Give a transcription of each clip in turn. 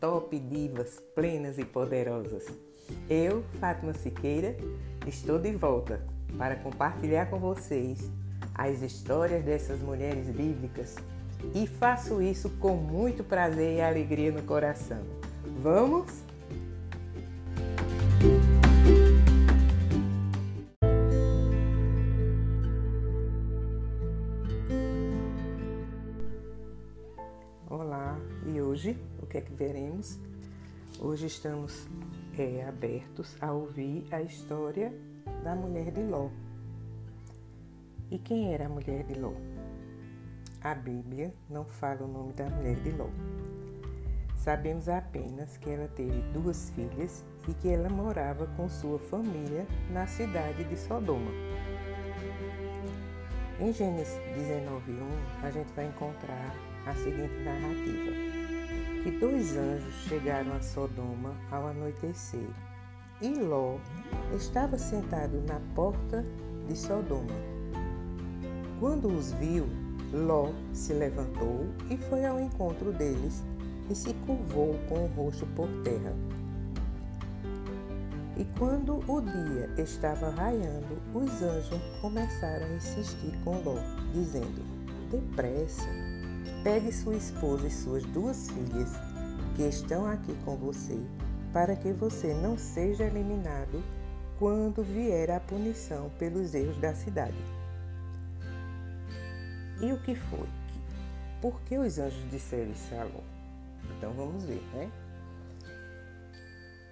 top divas, plenas e poderosas. Eu, Fátima Siqueira, estou de volta para compartilhar com vocês as histórias dessas mulheres bíblicas e faço isso com muito prazer e alegria no coração. Vamos? Que é que veremos? Hoje estamos é, abertos a ouvir a história da mulher de Ló. E quem era a mulher de Ló? A Bíblia não fala o nome da mulher de Ló. Sabemos apenas que ela teve duas filhas e que ela morava com sua família na cidade de Sodoma. Em Gênesis 19:1, a gente vai encontrar a seguinte narrativa: que dois anjos chegaram a Sodoma ao anoitecer, e Ló estava sentado na porta de Sodoma. Quando os viu, Ló se levantou e foi ao encontro deles e se curvou com o rosto por terra. E quando o dia estava raiando, os anjos começaram a insistir com Ló, dizendo: Depressa, pegue sua esposa e suas duas filhas, que estão aqui com você, para que você não seja eliminado quando vier a punição pelos erros da cidade. E o que foi? Por que os anjos disseram isso a Ló? Então vamos ver, né?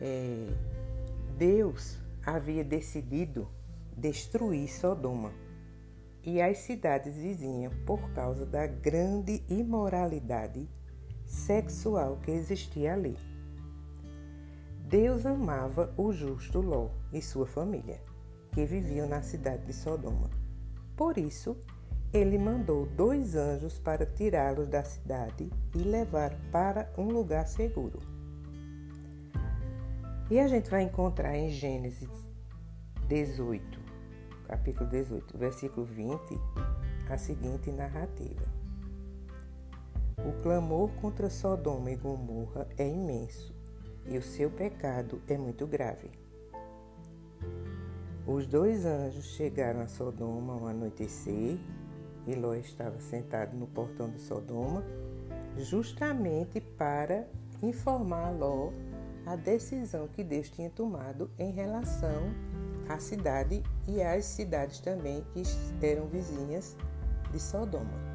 É, Deus havia decidido destruir Sodoma e as cidades vizinhas por causa da grande imoralidade sexual que existia ali. Deus amava o justo Ló e sua família, que viviam na cidade de Sodoma. Por isso, ele mandou dois anjos para tirá-los da cidade e levar para um lugar seguro. E a gente vai encontrar em Gênesis 18, capítulo 18, versículo 20, a seguinte narrativa: O clamor contra Sodoma e Gomorra é imenso e o seu pecado é muito grave. Os dois anjos chegaram a Sodoma ao anoitecer e Ló estava sentado no portão de Sodoma, justamente para informar Ló a decisão que Deus tinha tomado em relação à cidade e às cidades também que eram vizinhas de Sodoma.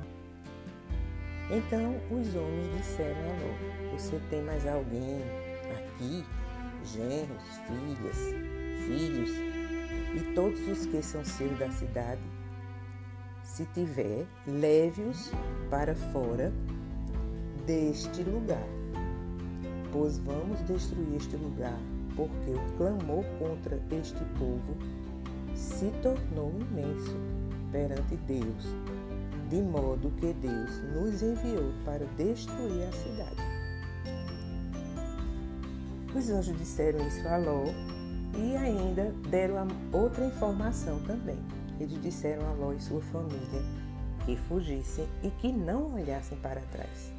Então os homens disseram a Ló: Você tem mais alguém aqui? Genros, filhas, filhos e todos os que são seus da cidade? Se tiver, leve-os para fora deste lugar, pois vamos destruir este lugar, porque o clamor contra este povo se tornou imenso perante Deus, de modo que Deus nos enviou para destruir a cidade. Os anjos disseram isso a Ló e ainda deram outra informação também. Eles disseram a Ló e sua família que fugissem e que não olhassem para trás.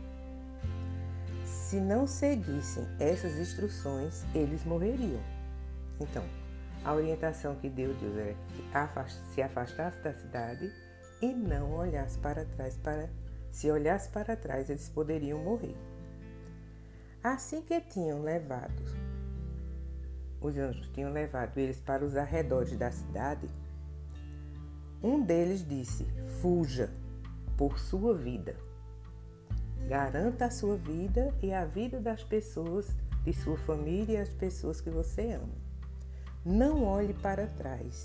Se não seguissem essas instruções, eles morreriam. Então, a orientação que Deus deu era que se afastasse da cidade e não olhasse para trás. Para, se olhasse para trás, eles poderiam morrer. Assim que tinham levado, os anjos tinham levado eles para os arredores da cidade, um deles disse: Fuja por sua vida. Garanta a sua vida e a vida das pessoas de sua família e as pessoas que você ama. Não olhe para trás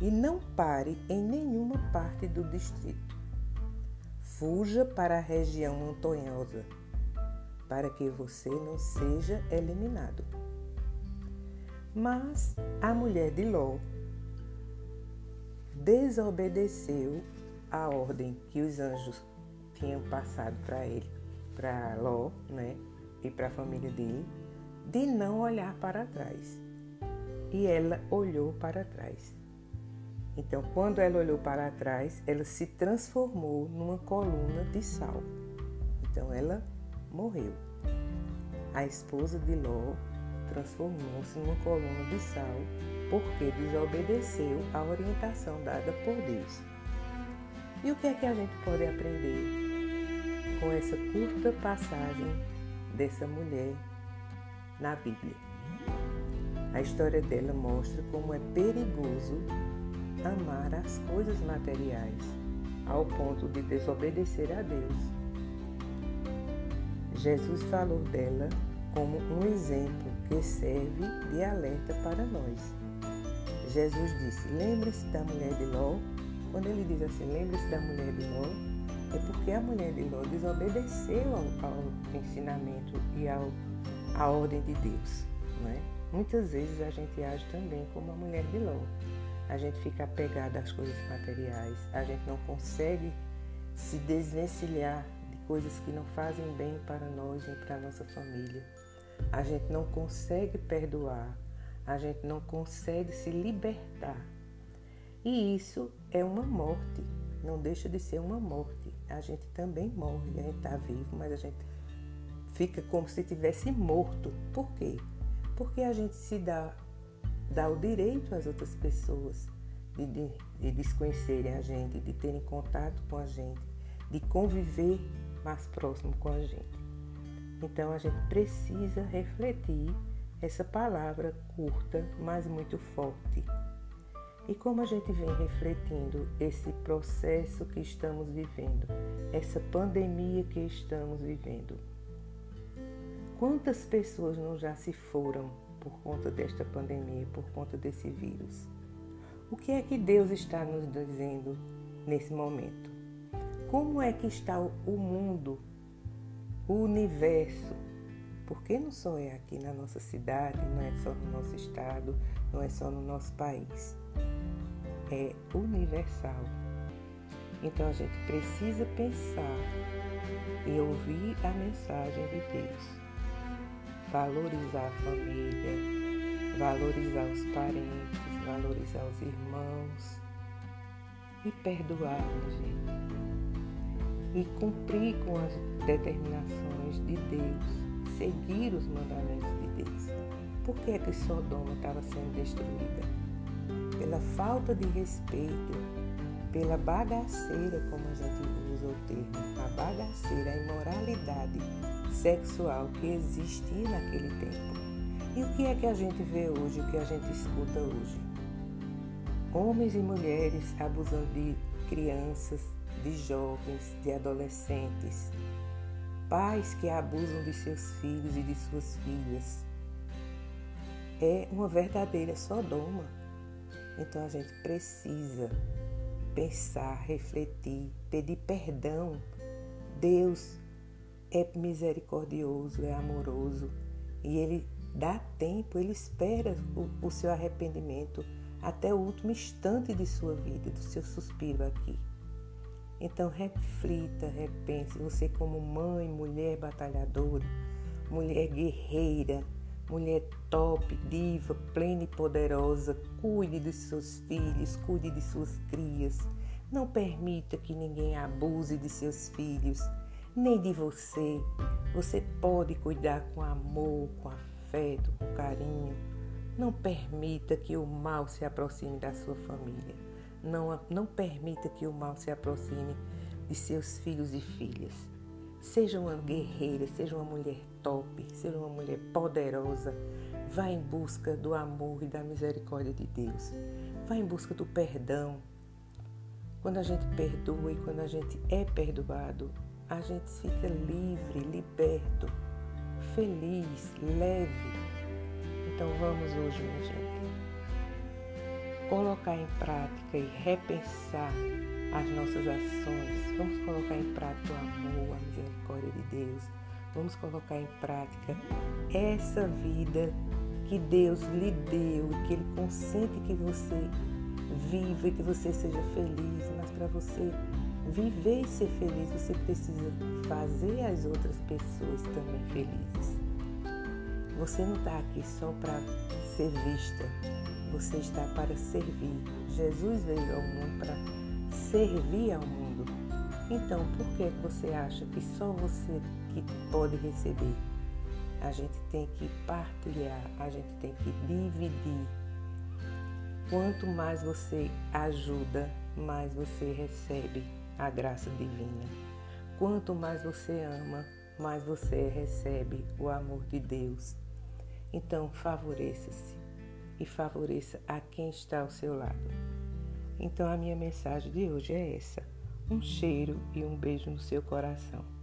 e não pare em nenhuma parte do distrito. Fuja para a região montanhosa, para que você não seja eliminado. Mas a mulher de Ló desobedeceu a ordem que os anjos tinham passado para ele, para Ló, né, e para a família dele, de não olhar para trás. E ela olhou para trás. Então, quando ela olhou para trás, ela se transformou numa coluna de sal. Então, ela morreu. a esposa de Ló transformou-se numa coluna de sal porque desobedeceu à orientação dada por Deus. E o que é que a gente pode aprender com essa curta passagem dessa mulher na Bíblia? A história dela mostra como é perigoso amar as coisas materiais ao ponto de desobedecer a Deus. Jesus falou dela como um exemplo que serve de alerta para nós. Jesus disse: Lembre-se da mulher de Ló. Quando ele diz assim, lembre-se da mulher de Ló, é porque a mulher de Ló desobedeceu ao, ao ensinamento e ao, à ordem de Deus. Não é? Muitas vezes a gente age também como a mulher de Ló. A gente fica apegada às coisas materiais, a gente não consegue se desvencilhar de coisas que não fazem bem para nós nem para a nossa família. A gente não consegue perdoar, a gente não consegue se libertar. E isso é uma morte, não deixa de ser uma morte. A gente também morre, a gente está vivo, mas a gente fica como se tivesse morto. Por quê? Porque a gente se dá, dá o direito às outras pessoas de, de, de desconhecerem a gente, de terem contato com a gente, de conviver mais próximo com a gente. Então a gente precisa refletir essa palavra curta, mas muito forte. E como a gente vem refletindo esse processo que estamos vivendo, essa pandemia que estamos vivendo? Quantas pessoas não já se foram por conta desta pandemia, por conta desse vírus? O que é que Deus está nos dizendo nesse momento? Como é que está o mundo, o universo? Porque não só é aqui na nossa cidade, não é só no nosso estado, não é só no nosso país. É universal. Então a gente precisa pensar e ouvir a mensagem de Deus. Valorizar a família, valorizar os parentes, valorizar os irmãos e perdoar, gente. E cumprir com as determinações de Deus, seguir os mandamentos de Deus. Por que é que Sodoma estava sendo destruída? Pela falta de respeito, pela bagaceira, como a gente usa o termo, a bagaceira, a imoralidade sexual que existia naquele tempo. E o que é que a gente vê hoje, o que a gente escuta hoje? homens e mulheres abusando de crianças, de jovens, de adolescentes, pais que abusam de seus filhos e de suas filhas. É uma verdadeira Sodoma. Então a gente precisa pensar, refletir, pedir perdão. Deus é misericordioso, é amoroso e Ele dá tempo, Ele espera o, o seu arrependimento até o último instante de sua vida, do seu suspiro aqui. Então reflita, repense, você como mãe, mulher batalhadora, mulher guerreira, mulher top, diva, plena e poderosa, cuide de seus filhos, cuide de suas crias. Não permita que ninguém abuse de seus filhos, nem de você. Você pode cuidar com amor, com afeto, com carinho não permita que o mal se aproxime da sua família. Não, não permita que o mal se aproxime de seus filhos e filhas. Seja uma guerreira, seja uma mulher top, seja uma mulher poderosa. Vá em busca do amor e da misericórdia de Deus. Vá em busca do perdão. Quando a gente perdoa e quando a gente é perdoado, a gente fica livre, liberto, feliz, leve então vamos hoje, minha gente, colocar em prática e repensar as nossas ações. Vamos colocar em prática o amor, a misericórdia de Deus. Vamos colocar em prática essa vida que Deus lhe deu e que Ele consente que você viva e que você seja feliz. Mas para você viver e ser feliz, você precisa fazer as outras pessoas também felizes. Você não está aqui só para ser vista, você está para servir. Jesus veio ao mundo para servir ao mundo. Então, por que você acha que só você que pode receber? a gente tem que partilhar, a gente tem que dividir. Quanto mais você ajuda, mais você recebe a graça divina. Quanto mais você ama, mais você recebe o amor de Deus. Então, favoreça-se e favoreça a quem está ao seu lado. Então, a minha mensagem de hoje é essa: um cheiro e um beijo no seu coração.